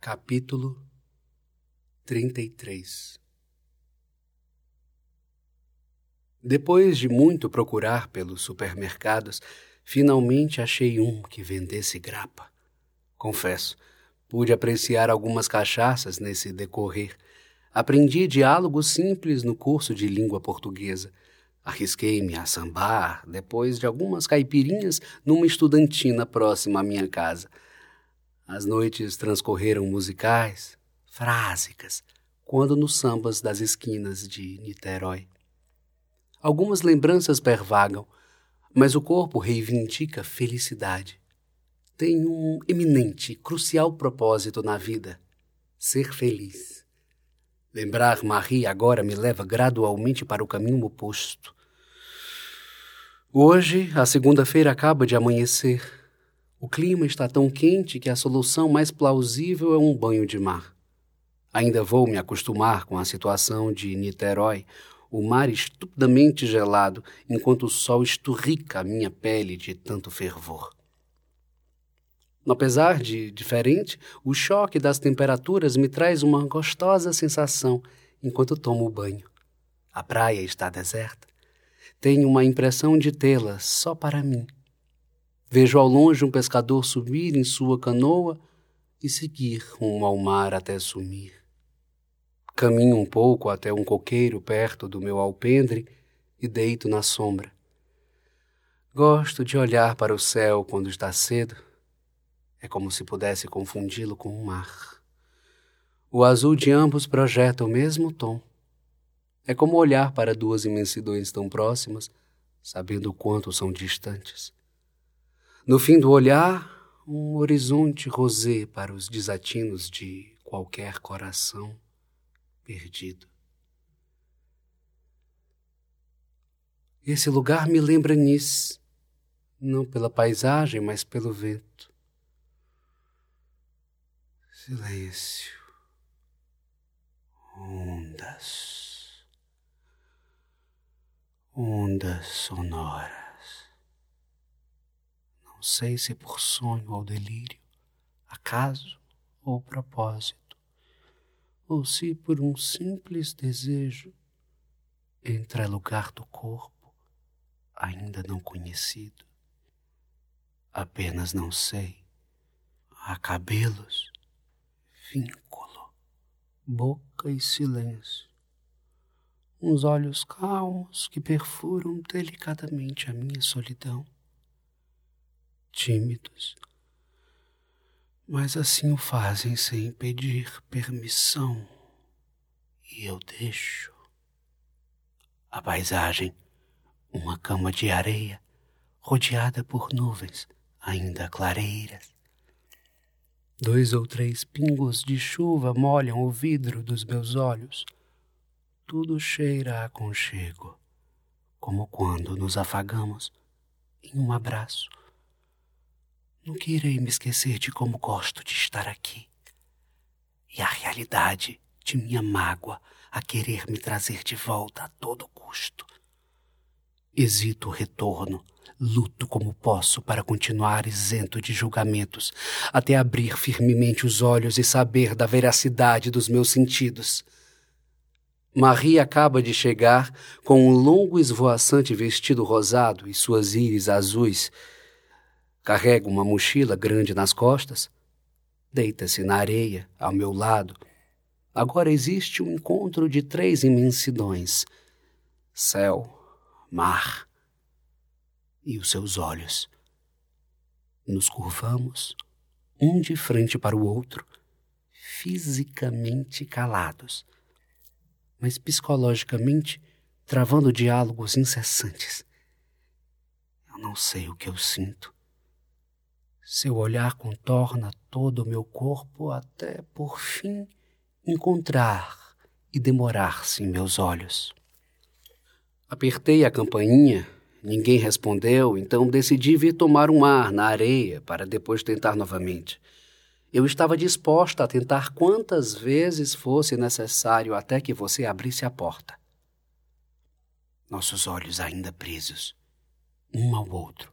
Capítulo 33 Depois de muito procurar pelos supermercados, finalmente achei um que vendesse grapa. Confesso, pude apreciar algumas cachaças nesse decorrer. Aprendi diálogos simples no curso de língua portuguesa. Arrisquei-me a sambar, depois de algumas caipirinhas, numa estudantina próxima à minha casa. As noites transcorreram musicais, frásicas, quando nos sambas das esquinas de Niterói. Algumas lembranças pervagam, mas o corpo reivindica felicidade. Tem um eminente, crucial propósito na vida: ser feliz. Lembrar Marie agora me leva gradualmente para o caminho oposto. Hoje, a segunda-feira acaba de amanhecer. O clima está tão quente que a solução mais plausível é um banho de mar. Ainda vou me acostumar com a situação de Niterói, o mar estupidamente gelado, enquanto o sol esturrica a minha pele de tanto fervor. Apesar de diferente, o choque das temperaturas me traz uma gostosa sensação enquanto tomo banho. A praia está deserta. Tenho uma impressão de tê-la só para mim. Vejo ao longe um pescador subir em sua canoa e seguir rumo ao mar até sumir. Caminho um pouco até um coqueiro perto do meu alpendre e deito na sombra. Gosto de olhar para o céu quando está cedo. É como se pudesse confundi-lo com o mar. O azul de ambos projeta o mesmo tom. É como olhar para duas imensidões tão próximas, sabendo o quanto são distantes. No fim do olhar, um horizonte rosé para os desatinos de qualquer coração perdido. Esse lugar me lembra Nice, não pela paisagem, mas pelo vento. Silêncio. Ondas. Ondas sonoras. Não sei se por sonho ou delírio, acaso ou propósito, ou se por um simples desejo entra lugar do corpo ainda não conhecido. Apenas não sei. Há cabelos, vínculo, boca e silêncio. Uns olhos calmos que perfuram delicadamente a minha solidão tímidos, mas assim o fazem sem pedir permissão. E eu deixo. A paisagem, uma cama de areia, rodeada por nuvens ainda clareiras. Dois ou três pingos de chuva molham o vidro dos meus olhos. Tudo cheira a aconchego, como quando nos afagamos em um abraço Nunca irei me esquecer de como gosto de estar aqui. E a realidade de minha mágoa a querer me trazer de volta a todo custo. Hesito o retorno, luto como posso para continuar isento de julgamentos, até abrir firmemente os olhos e saber da veracidade dos meus sentidos. Marie acaba de chegar com um longo esvoaçante vestido rosado e suas íris azuis Carrega uma mochila grande nas costas. Deita-se na areia, ao meu lado. Agora existe um encontro de três imensidões: céu, mar e os seus olhos. Nos curvamos, um de frente para o outro, fisicamente calados, mas psicologicamente travando diálogos incessantes. Eu não sei o que eu sinto. Seu olhar contorna todo o meu corpo até, por fim, encontrar e demorar-se em meus olhos. Apertei a campainha, ninguém respondeu, então decidi vir tomar um ar na areia para depois tentar novamente. Eu estava disposta a tentar quantas vezes fosse necessário até que você abrisse a porta. Nossos olhos ainda presos, um ao outro.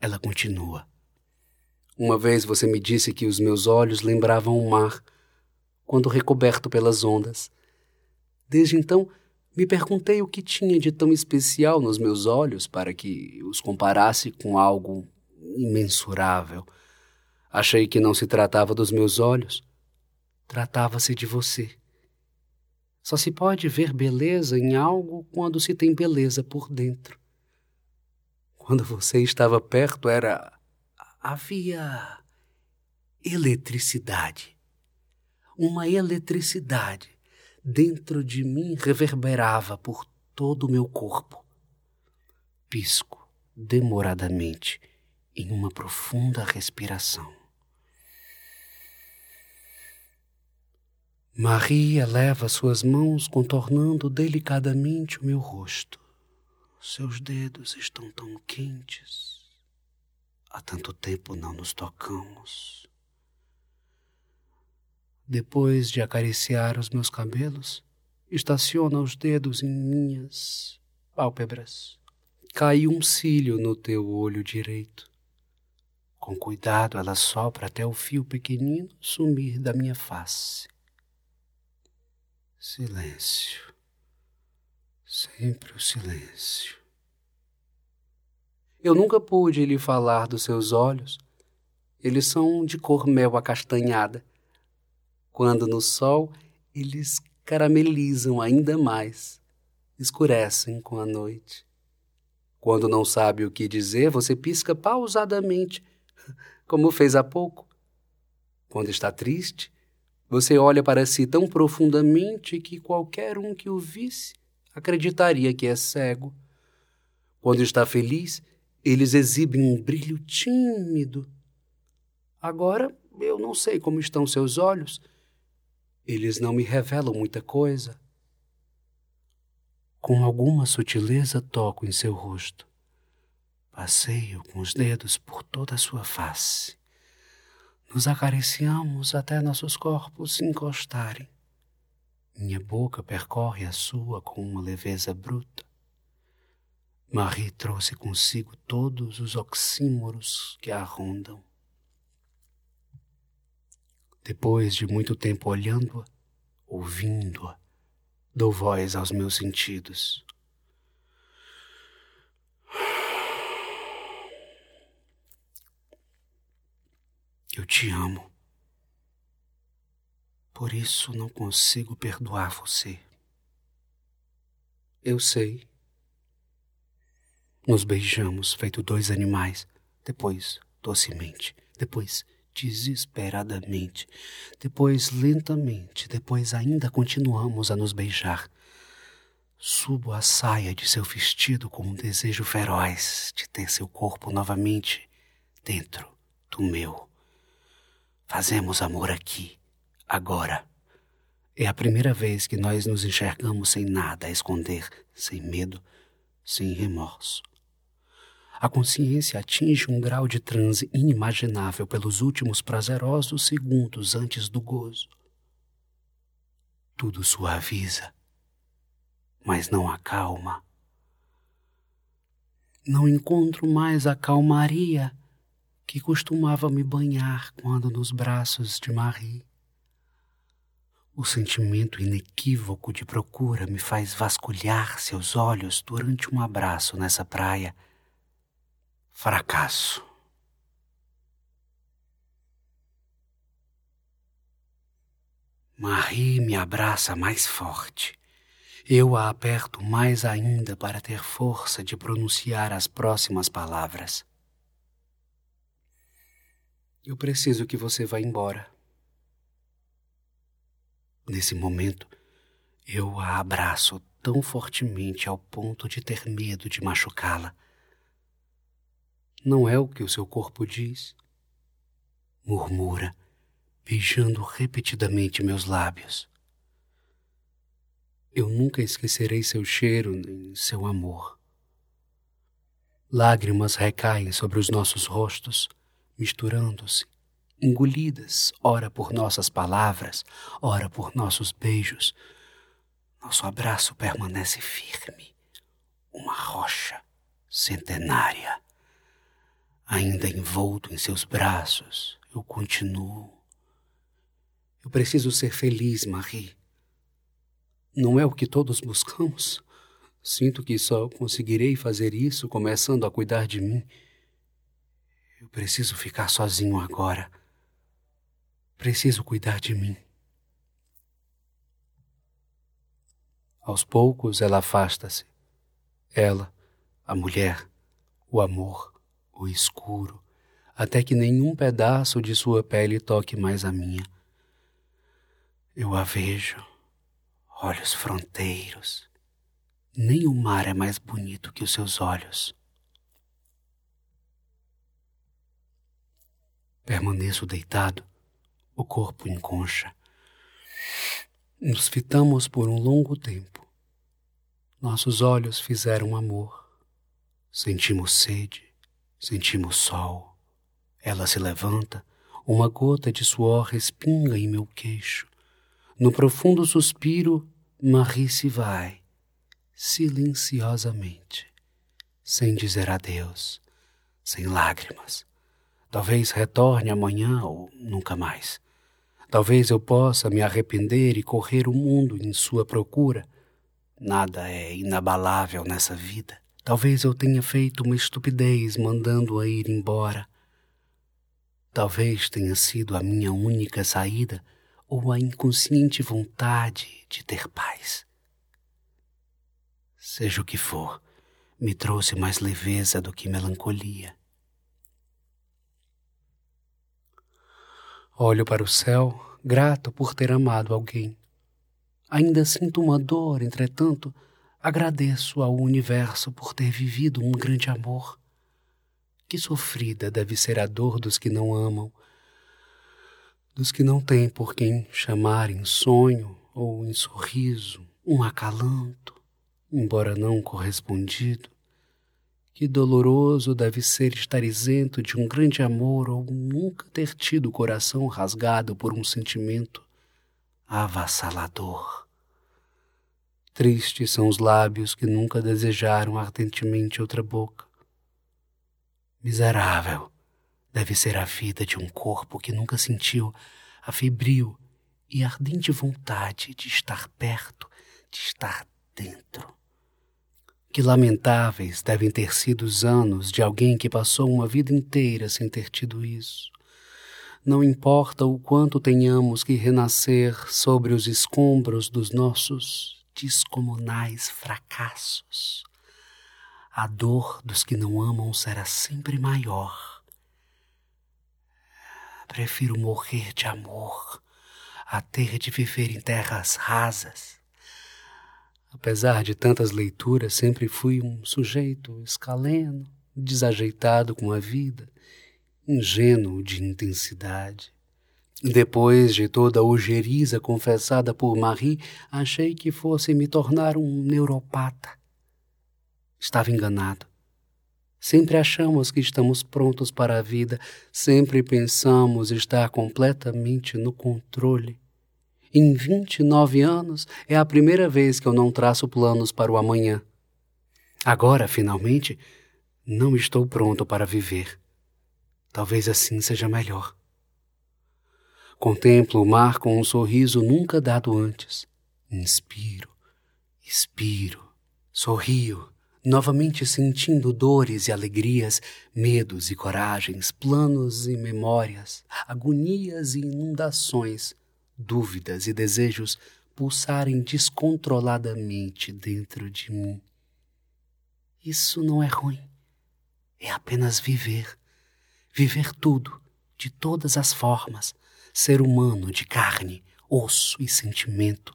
Ela continua. Uma vez você me disse que os meus olhos lembravam o mar, quando recoberto pelas ondas. Desde então, me perguntei o que tinha de tão especial nos meus olhos para que os comparasse com algo imensurável. Achei que não se tratava dos meus olhos, tratava-se de você. Só se pode ver beleza em algo quando se tem beleza por dentro. Quando você estava perto, era. Havia. eletricidade. Uma eletricidade dentro de mim reverberava por todo o meu corpo. Pisco demoradamente em uma profunda respiração. Maria leva suas mãos contornando delicadamente o meu rosto. Seus dedos estão tão quentes. Há tanto tempo não nos tocamos. Depois de acariciar os meus cabelos, estaciona os dedos em minhas pálpebras. Cai um cílio no teu olho direito. Com cuidado, ela sopra até o fio pequenino sumir da minha face. Silêncio. Sempre o silêncio. Eu nunca pude lhe falar dos seus olhos. Eles são de cor mel acastanhada quando no sol eles caramelizam ainda mais, escurecem com a noite. Quando não sabe o que dizer, você pisca pausadamente, como fez há pouco. Quando está triste, você olha para si tão profundamente que qualquer um que o visse acreditaria que é cego. Quando está feliz, eles exibem um brilho tímido. Agora eu não sei como estão seus olhos, eles não me revelam muita coisa. Com alguma sutileza toco em seu rosto. Passeio com os dedos por toda a sua face. Nos acariciamos até nossos corpos se encostarem. Minha boca percorre a sua com uma leveza bruta. Marie trouxe consigo todos os oxímoros que a rondam. Depois de muito tempo olhando-a, ouvindo-a, dou voz aos meus sentidos. Eu te amo. Por isso não consigo perdoar você. Eu sei. Nos beijamos feito dois animais, depois docemente, depois desesperadamente. Depois, lentamente, depois ainda continuamos a nos beijar. Subo a saia de seu vestido com um desejo feroz de ter seu corpo novamente dentro do meu. Fazemos amor aqui, agora. É a primeira vez que nós nos enxergamos sem nada a esconder, sem medo, sem remorso. A consciência atinge um grau de transe inimaginável pelos últimos prazerosos segundos antes do gozo. Tudo suaviza, mas não acalma. Não encontro mais a calmaria que costumava me banhar quando nos braços de Marie. O sentimento inequívoco de procura me faz vasculhar seus olhos durante um abraço nessa praia fracasso. Marie me abraça mais forte. Eu a aperto mais ainda para ter força de pronunciar as próximas palavras. Eu preciso que você vá embora. Nesse momento, eu a abraço tão fortemente ao ponto de ter medo de machucá-la. Não é o que o seu corpo diz? Murmura, beijando repetidamente meus lábios. Eu nunca esquecerei seu cheiro nem seu amor. Lágrimas recaem sobre os nossos rostos, misturando-se, engolidas, ora por nossas palavras, ora por nossos beijos. Nosso abraço permanece firme, uma rocha centenária. Ainda envolto em seus braços, eu continuo. Eu preciso ser feliz, Marie. Não é o que todos buscamos? Sinto que só conseguirei fazer isso começando a cuidar de mim. Eu preciso ficar sozinho agora. Preciso cuidar de mim. Aos poucos ela afasta-se. Ela, a mulher, o amor, o escuro, até que nenhum pedaço de sua pele toque mais a minha. Eu a vejo, olhos fronteiros. Nem o mar é mais bonito que os seus olhos. Permaneço deitado, o corpo em concha. Nos fitamos por um longo tempo. Nossos olhos fizeram amor. Sentimos sede, sentimos sol. Ela se levanta, uma gota de suor respinga em meu queixo. No profundo suspiro, Marie se vai, silenciosamente, sem dizer adeus, sem lágrimas. Talvez retorne amanhã ou nunca mais. Talvez eu possa me arrepender e correr o mundo em sua procura. Nada é inabalável nessa vida. Talvez eu tenha feito uma estupidez mandando-a ir embora. Talvez tenha sido a minha única saída ou a inconsciente vontade de ter paz. Seja o que for, me trouxe mais leveza do que melancolia. Olho para o céu, grato por ter amado alguém. Ainda sinto uma dor, entretanto, agradeço ao universo por ter vivido um grande amor. Que sofrida deve ser a dor dos que não amam, dos que não têm por quem chamar em sonho ou em sorriso um acalanto, embora não correspondido. Que doloroso deve ser estar isento de um grande amor ou nunca ter tido o coração rasgado por um sentimento avassalador. Tristes são os lábios que nunca desejaram ardentemente outra boca. Miserável deve ser a vida de um corpo que nunca sentiu a febril e ardente vontade de estar perto, de estar dentro. Que lamentáveis devem ter sido os anos de alguém que passou uma vida inteira sem ter tido isso. Não importa o quanto tenhamos que renascer sobre os escombros dos nossos descomunais fracassos, a dor dos que não amam será sempre maior. Prefiro morrer de amor a ter de viver em terras rasas Apesar de tantas leituras, sempre fui um sujeito escaleno, desajeitado com a vida, ingênuo de intensidade. Depois de toda a ojeriza confessada por Marie, achei que fosse me tornar um neuropata. Estava enganado. Sempre achamos que estamos prontos para a vida, sempre pensamos estar completamente no controle. Em 29 anos é a primeira vez que eu não traço planos para o amanhã. Agora, finalmente, não estou pronto para viver. Talvez assim seja melhor. Contemplo o mar com um sorriso nunca dado antes. Inspiro, expiro, sorrio, novamente sentindo dores e alegrias, medos e coragens, planos e memórias, agonias e inundações, dúvidas e desejos pulsarem descontroladamente dentro de mim. Isso não é ruim. É apenas viver. Viver tudo, de todas as formas. Ser humano de carne, osso e sentimento.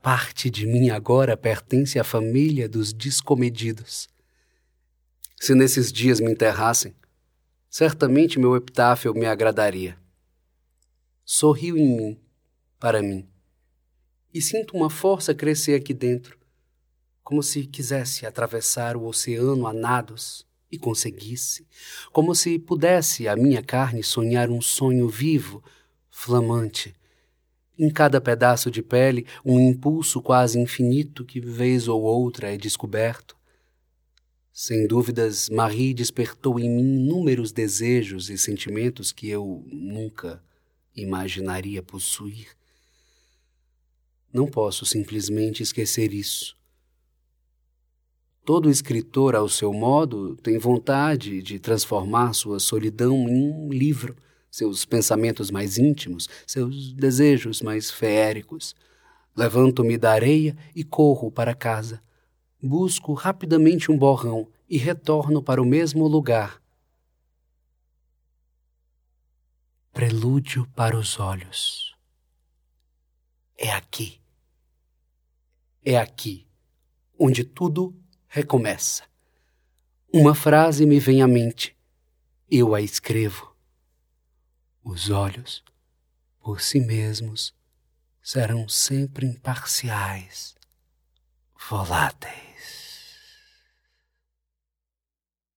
Parte de mim agora pertence à família dos descomedidos. Se nesses dias me enterrassem, certamente meu epitáfio me agradaria sorriu em mim, para mim. E sinto uma força crescer aqui dentro, como se quisesse atravessar o oceano a nados e conseguisse, como se pudesse a minha carne sonhar um sonho vivo, flamante. Em cada pedaço de pele, um impulso quase infinito que vez ou outra é descoberto. Sem dúvidas, Marie despertou em mim inúmeros desejos e sentimentos que eu nunca imaginaria possuir. Não posso simplesmente esquecer isso. Todo escritor, ao seu modo, tem vontade de transformar sua solidão em um livro, seus pensamentos mais íntimos, seus desejos mais feéricos. Levanto-me da areia e corro para casa. Busco rapidamente um borrão e retorno para o mesmo lugar. Prelúdio para os olhos. É aqui. É aqui onde tudo recomeça. Uma frase me vem à mente. Eu a escrevo. Os olhos, por si mesmos, serão sempre imparciais, voláteis.